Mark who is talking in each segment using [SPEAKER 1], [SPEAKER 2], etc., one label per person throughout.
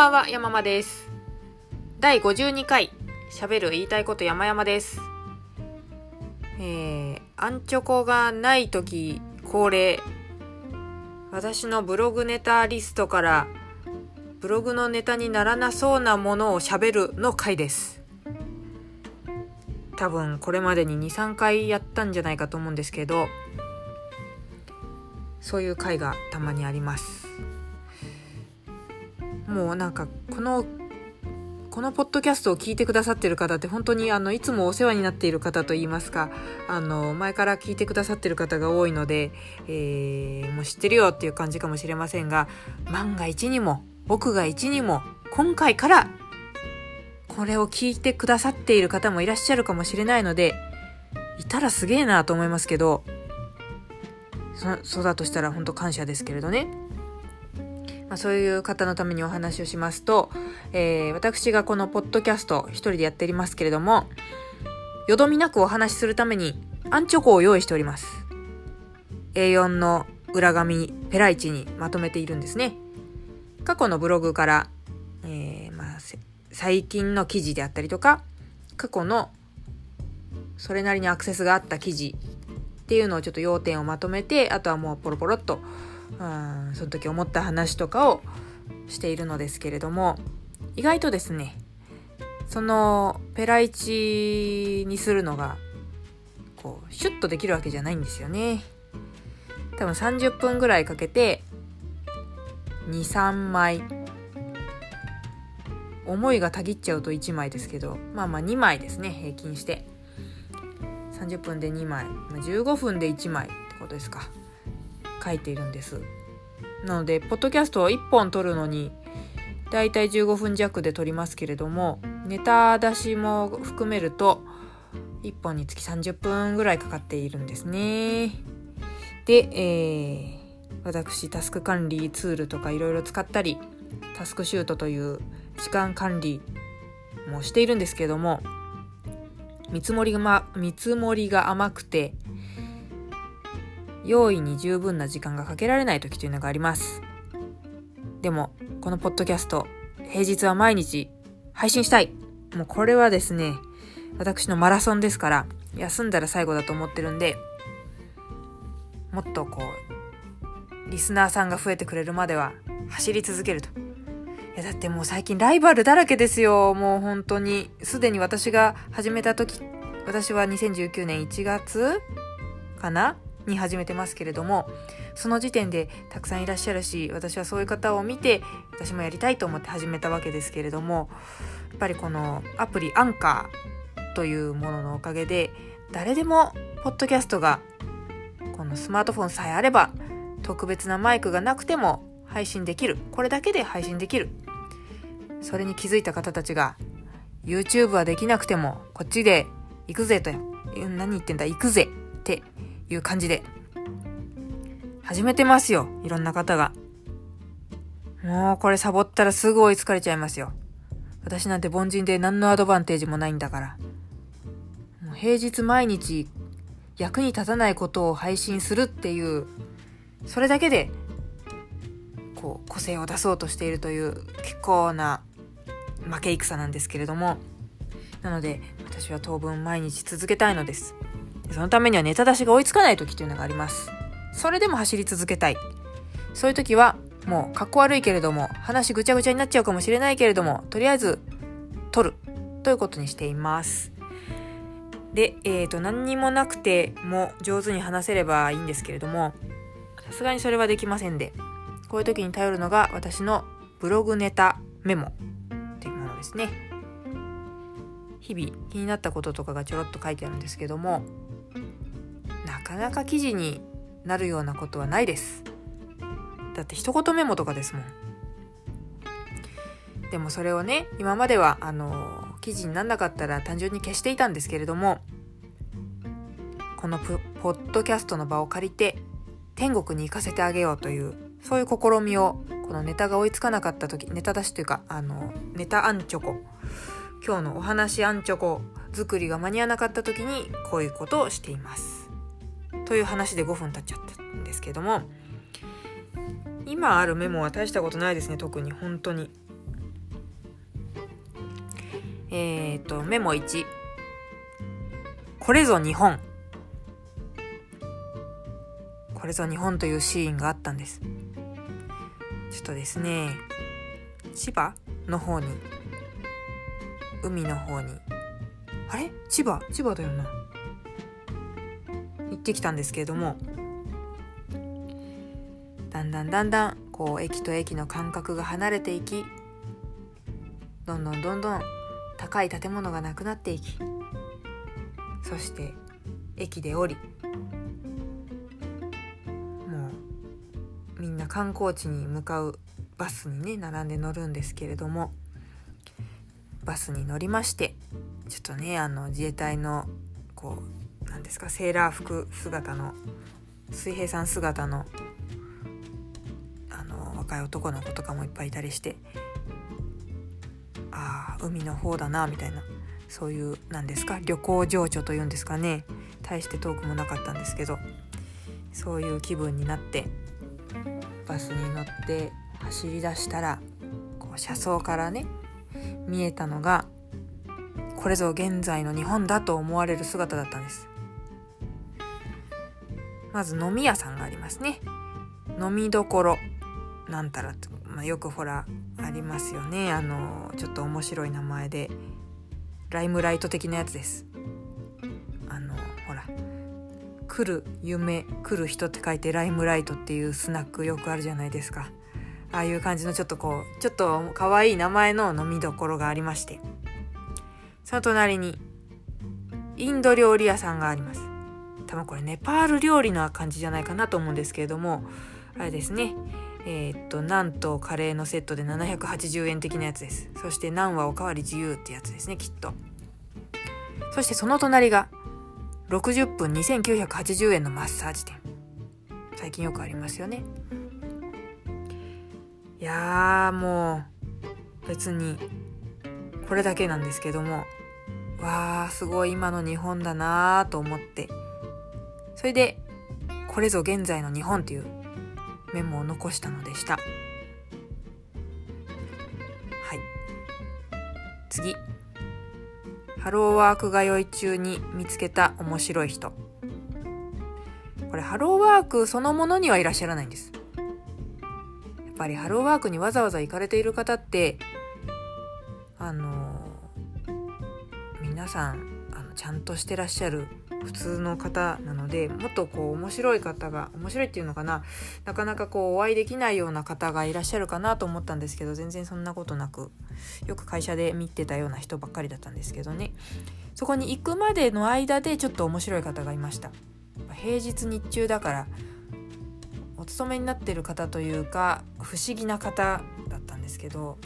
[SPEAKER 1] ばんは、山間です。第52回、喋る言いたいこと山々です。えー、アンチョコがない時恒例、私のブログネタリストから、ブログのネタにならなそうなものを喋るの回です。多分これまでに2、3回やったんじゃないかと思うんですけど、そういう回がたまにあります。もうなんかこのこのポッドキャストを聞いてくださってる方って本当にあのいつもお世話になっている方といいますかあの前から聞いてくださってる方が多いので、えー、もう知ってるよっていう感じかもしれませんが万が一にも僕が一にも今回からこれを聞いてくださっている方もいらっしゃるかもしれないのでいたらすげえなと思いますけどそうだとしたら本当感謝ですけれどね。まあ、そういう方のためにお話をしますと、えー、私がこのポッドキャスト一人でやっておりますけれども、よどみなくお話しするためにアンチョコを用意しております。A4 の裏紙ペライチにまとめているんですね。過去のブログから、えー、まあ、最近の記事であったりとか、過去のそれなりにアクセスがあった記事っていうのをちょっと要点をまとめて、あとはもうポロポロっとうんその時思った話とかをしているのですけれども意外とですねそのペライチにするのがこうシュッとできるわけじゃないんですよね。多分30分ぐらいかけて23枚思いがたぎっちゃうと1枚ですけどまあまあ2枚ですね平均して。30分で2枚、ま、15分で1枚ってことですか。書いているんです。なのでポッドキャストを1本撮るのにだいたい15分弱で撮りますけれどもネタ出しも含めると1本につき30分ぐらいかかっているんですね。で、えー、私タスク管理ツールとかいろいろ使ったりタスクシュートという時間管理もしているんですけども見積もりが、ま、見積もりが甘くて用意に十分な時間がかけられない時というのがあります。でも、このポッドキャスト、平日は毎日配信したい。もうこれはですね、私のマラソンですから、休んだら最後だと思ってるんで、もっとこう、リスナーさんが増えてくれるまでは走り続けると。いやだってもう最近ライバルだらけですよ。もう本当に。すでに私が始めた時、私は2019年1月かな？に始めてますけれどもその時点でたくさんいらっしゃるし私はそういう方を見て私もやりたいと思って始めたわけですけれどもやっぱりこのアプリアンカーというもののおかげで誰でもポッドキャストがこのスマートフォンさえあれば特別なマイクがなくても配信できるこれだけで配信できるそれに気づいた方たちが YouTube はできなくてもこっちで行くぜと何言ってんだ行くぜっていう感じで、始めてますよ。いろんな方が。もうこれサボったらすぐ追いつかれちゃいますよ。私なんて凡人で何のアドバンテージもないんだから。もう平日毎日役に立たないことを配信するっていう、それだけで、こう、個性を出そうとしているという結構な負け戦なんですけれども、なので私は当分毎日続けたいのです。そのためにはネタ出しが追いつかない時というのがあります。それでも走り続けたい。そういう時は、もう、かっこ悪いけれども、話ぐちゃぐちゃになっちゃうかもしれないけれども、とりあえず、取る。ということにしています。で、えっ、ー、と、何にもなくても上手に話せればいいんですけれども、さすがにそれはできませんで、こういう時に頼るのが私のブログネタメモっていうものですね。日々気になったこととかがちょろっと書いてあるんですけども、なかなか記事になるようなことはないですだって一言メモとかですもんでもそれをね今まではあの記事になんなかったら単純に消していたんですけれどもこのポッドキャストの場を借りて天国に行かせてあげようというそういう試みをこのネタが追いつかなかった時ネタ出しというかあのネタアンチョコ今日のお話アンチョコ作りが間に合わなかった時にこういうことをしていますという話で5分経っちゃったんですけども今あるメモは大したことないですね特に本当にえっ、ー、と、メモ1。これぞ日本。これぞ日本というシーンがあったんです。ちょっとですね、千葉の方に、海の方に、あれ？千葉？千葉だよな。行ってきたんですけれども、だんだんだんだんこう駅と駅の間隔が離れていきどんどんどんどん高い建物がなくなっていきそして駅で降り観光地に向かうバスにね並んで乗るんですけれどもバスに乗りましてちょっとねあの自衛隊のこうなんですかセーラー服姿の水平さん姿の若い男の子とかもいっぱいいたりしてああ海の方だなみたいなそういう何ですか旅行情緒というんですかね大して遠くもなかったんですけどそういう気分になってバスに乗って走り出したらこう車窓からね見えたのがこれぞ現在の日本だと思われる姿だったんです。まず飲み屋さんがありますね。飲みどころなんたらと、まあ、よくほらありますよね。あのちょっと面白い名前でライムライト的なやつです。来る夢来る人って書いてライムライトっていうスナックよくあるじゃないですかああいう感じのちょっとこうちょっと可愛い名前の飲みどころがありましてその隣にインド料理屋さんがあります多分これネパール料理の感じじゃないかなと思うんですけれどもあれですねえー、っと、ナンとカレーのセットで780円的なやつです。そしてナンはおかわり自由ってやつですね、きっと。そしてその隣が、60分2980円のマッサージ店。最近よくありますよね。いやもう、別に、これだけなんですけども、わー、すごい今の日本だなーと思って、それで、これぞ現在の日本っていうメモを残したのでした。はい。次。ハローワーク通い中に見つけた面白い人。これハローワークそのものにはいらっしゃらないんです。やっぱりハローワークにわざわざ行かれている方ってあの皆さんあのちゃんとしてらっしゃる普通の方なのでもっとこう面白い方が面白いっていうのかななかなかこうお会いできないような方がいらっしゃるかなと思ったんですけど全然そんなことなくよく会社で見てたような人ばっかりだったんですけどね。そこに行くまでの間でちょっと面白い方がいました。平日日中だからお勤めになってる方というか不思議な方だったんですけど、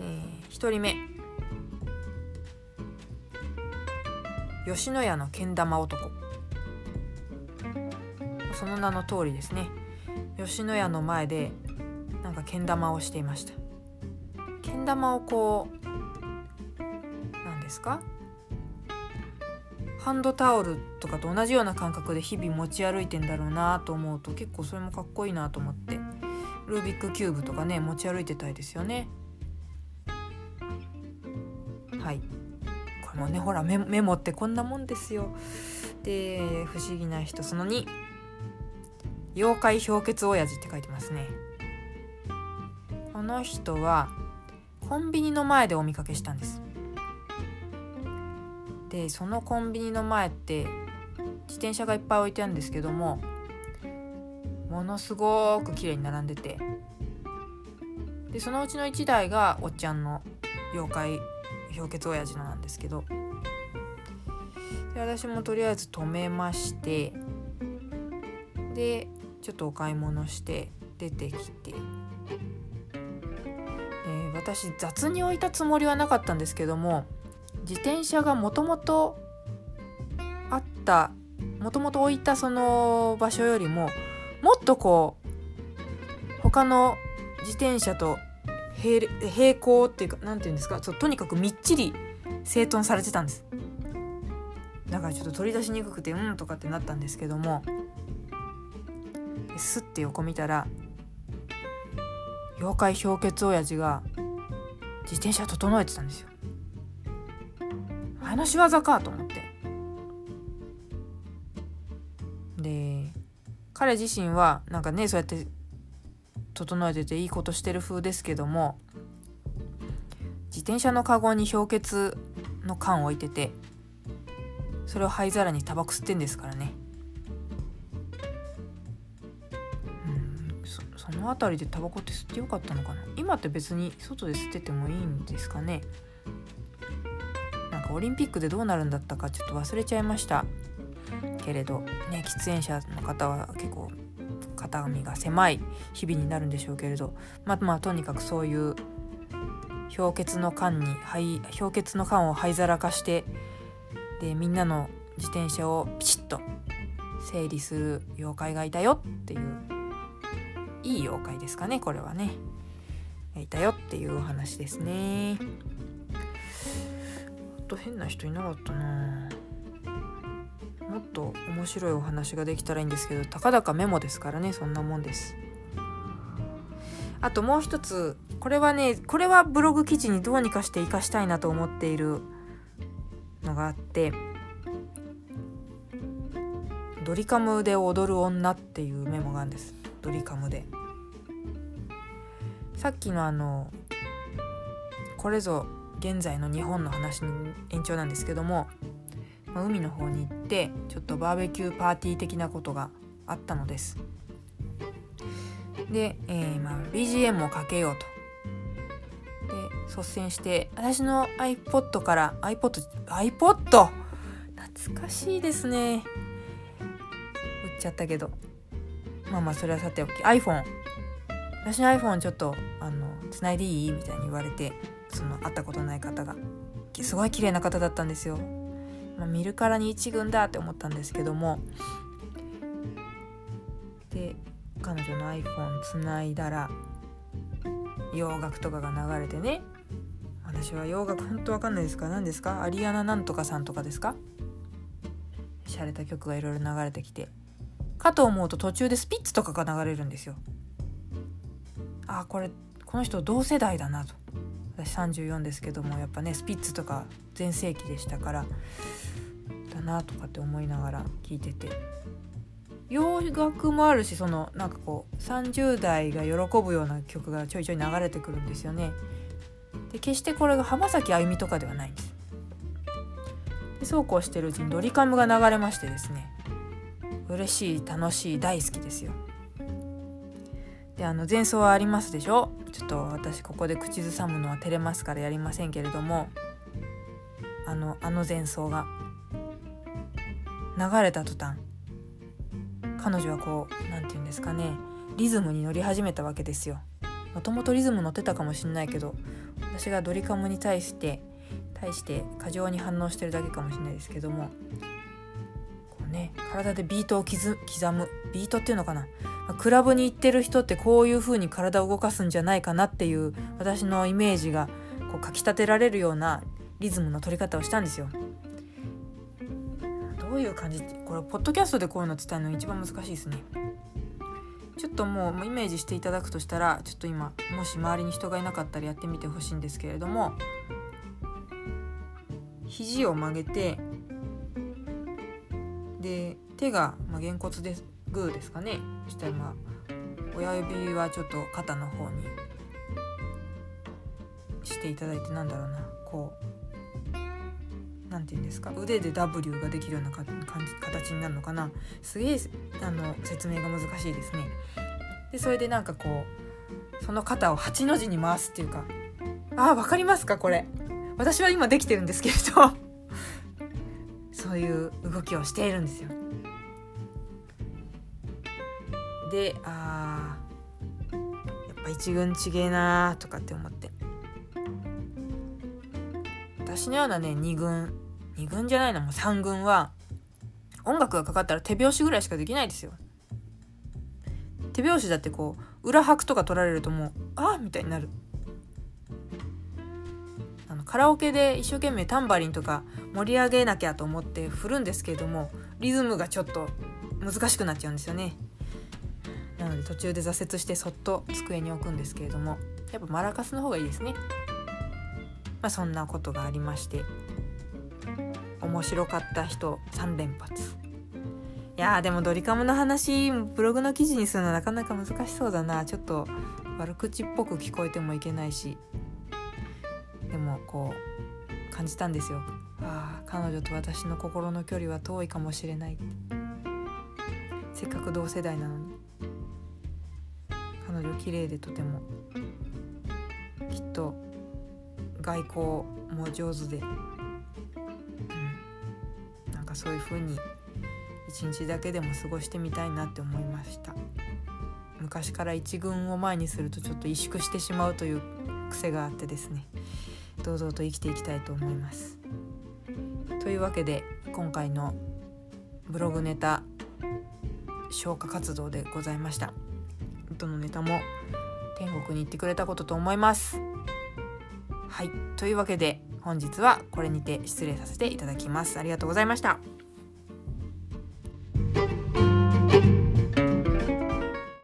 [SPEAKER 1] えー、1人目。吉野家のけん玉男。その名の通りですね。吉野家の前でなんかけん玉をしていました。けん玉をこう何ですか？ハンドタオルとかと同じような感覚で日々持ち歩いてんだろうなと思うと結構それもかっこいいなと思ってルービックキューブとかね持ち歩いてたいですよね。はい。もうねほらメモってこんなもんですよ。で不思議な人その2妖怪氷結親父って書いてますね。この人はコンビニの前でお見かけしたんです。でそのコンビニの前って自転車がいっぱい置いてあるんですけどもものすごく綺麗に並んでて。でそのうちの1台がおっちゃんの妖怪氷結親父のなんですけど。で私もとりあえず止めまして。でちょっとお買い物して出てきて、私雑に置いたつもりはなかったんですけども自転車がもともとあったもともと置いたその場所よりももっとこう他の自転車と平行っていうか何て言うんですか？そうとにかくみっちり整頓されてたんです。だからちょっと取り出しにくくてうんとかってなったんですけども。スッて横見たら妖怪氷結親父が自転車整えてたんですよ。あの仕業かと思って。で彼自身はなんかねそうやって整えてていいことしてる風ですけども自転車のカゴに氷結の缶を置いててそれを灰皿にタバコ吸ってんですからね。うんそその辺りでタバコって吸ってよかったのかな。今って別に外で吸っててもいいんですかね。なんかオリンピックでどうなるんだったかちょっと忘れちゃいました。けれどね喫煙者の方は結構肩身が狭い日々になるんでしょうけれどまあまあとにかくそういう氷結の缶に氷結の缶を灰皿化してでみんなの自転車をピチッと整理する妖怪がいたよっていういい妖怪ですかねこれはね。いたよっていうお話ですね。と変な人いなかったな。もっと面白いお話ができたらいいんですけどたかだかメモですからねそんなもんです。あともう一つこれはねこれはブログ記事にどうにかして活かしたいなと思っているのがあってドリカムで踊る女っていうメモがあるんです。ドリカムで。さっきのあのこれぞ現在の日本の話の延長なんですけどもまあ、海の方に行ってちょっとバーベキューパーティー的なことがあったのです。で、えー、まあ、BGM をかけようと。で率先して私の iPod から iPod iPod 懐かしいですね。売っちゃったけど。まあまあそれはさておき。iPhone 私の iPhone ちょっとあの繋いでいい？みたいに言われてその会ったことない方が。すごい綺麗な方だったんですよ。まあ、見るからに一軍だって思ったんですけども。で彼女の iPhone つないだら洋楽とかが流れてね。私は洋楽ほんとわかんないですか？何ですか？アリアナなんとかさんとかですか？洒落た曲がいろいろ流れてきて。かと思うと途中でスピッツとかが流れるんですよ。あこれこの人同世代だなと。私34ですけどもやっぱねスピッツとか全盛期でしたから。だなとかって思いながら聞いてて洋楽もあるしそのなんかこう30代が喜ぶような曲がちょいちょい流れてくるんですよね。で決してこれが浜崎あゆみとかではないんです。でそうこうしてるうちにドリカムが流れましてですね嬉しい楽しい大好きですよ。であの前奏はありますでしょ？ちょっと私ここで口ずさむのは照れますからやりませんけれどもあのあの前奏が流れた途端彼女はこう何て言うんですかねリズムに乗り始めたわけですよ。もともとリズム乗ってたかもしんないけど私がドリカムに対して対して過剰に反応してるだけかもしれないですけどもこうね体でビートを刻むビートっていうのかなクラブに行ってる人ってこういう風に体を動かすんじゃないかなっていう私のイメージがこうかきたてられるようなリズムの取り方をしたんですよ。ういう感じこれポッドキャストでこういうの伝えるの一番難しいですね。ちょっともうイメージしていただくとしたらちょっと今もし周りに人がいなかったらやってみてほしいんですけれども肘を曲げてで手が、まあ、げんこつでグーですかねそしたらまあ親指はちょっと肩の方にしていただいてなんだろうなこう何て言うんですか？腕で W ができるような感じ形になるのかな？すげえあの説明が難しいですね。でそれでなんかこうその肩を8の字に回すっていうかあ分かりますかこれ？私は今できてるんですけれど。そういう動きをしているんですよ。であやっぱ一軍ちげえなーとかって思って。私のようなね2軍2軍じゃないなもう3軍は音楽がかかったら手拍子ぐらいしかできないですよ。手拍子だってこう裏拍とか取られるともうああみたいになる。あのカラオケで一生懸命タンバリンとか盛り上げなきゃと思って振るんですけれどもリズムがちょっと難しくなっちゃうんですよね。なので途中で挫折してそっと机に置くんですけれどもやっぱマラカスの方がいいですね。まあ、そんなことがありまして面白かった人3連発。いやでもドリカムの話ブログの記事にするのなかなか難しそうだな。ちょっと悪口っぽく聞こえてもいけないし。でもこう感じたんですよ。ああ彼女と私の心の距離は遠いかもしれない。せっかく同世代なのに。彼女綺麗でとても。きっと外交も上手で、うん、なんかそういう風に一日だけでも過ごしてみたいなって思いました。昔から一軍を前にするとちょっと萎縮してしまうという癖があってですね。堂々と生きていきたいと思います。というわけで今回のブログネタ消化活動でございました。どのネタも天国に行ってくれたことと思います。はい。というわけで本日はこれにて失礼させていただきます。ありがとうございました。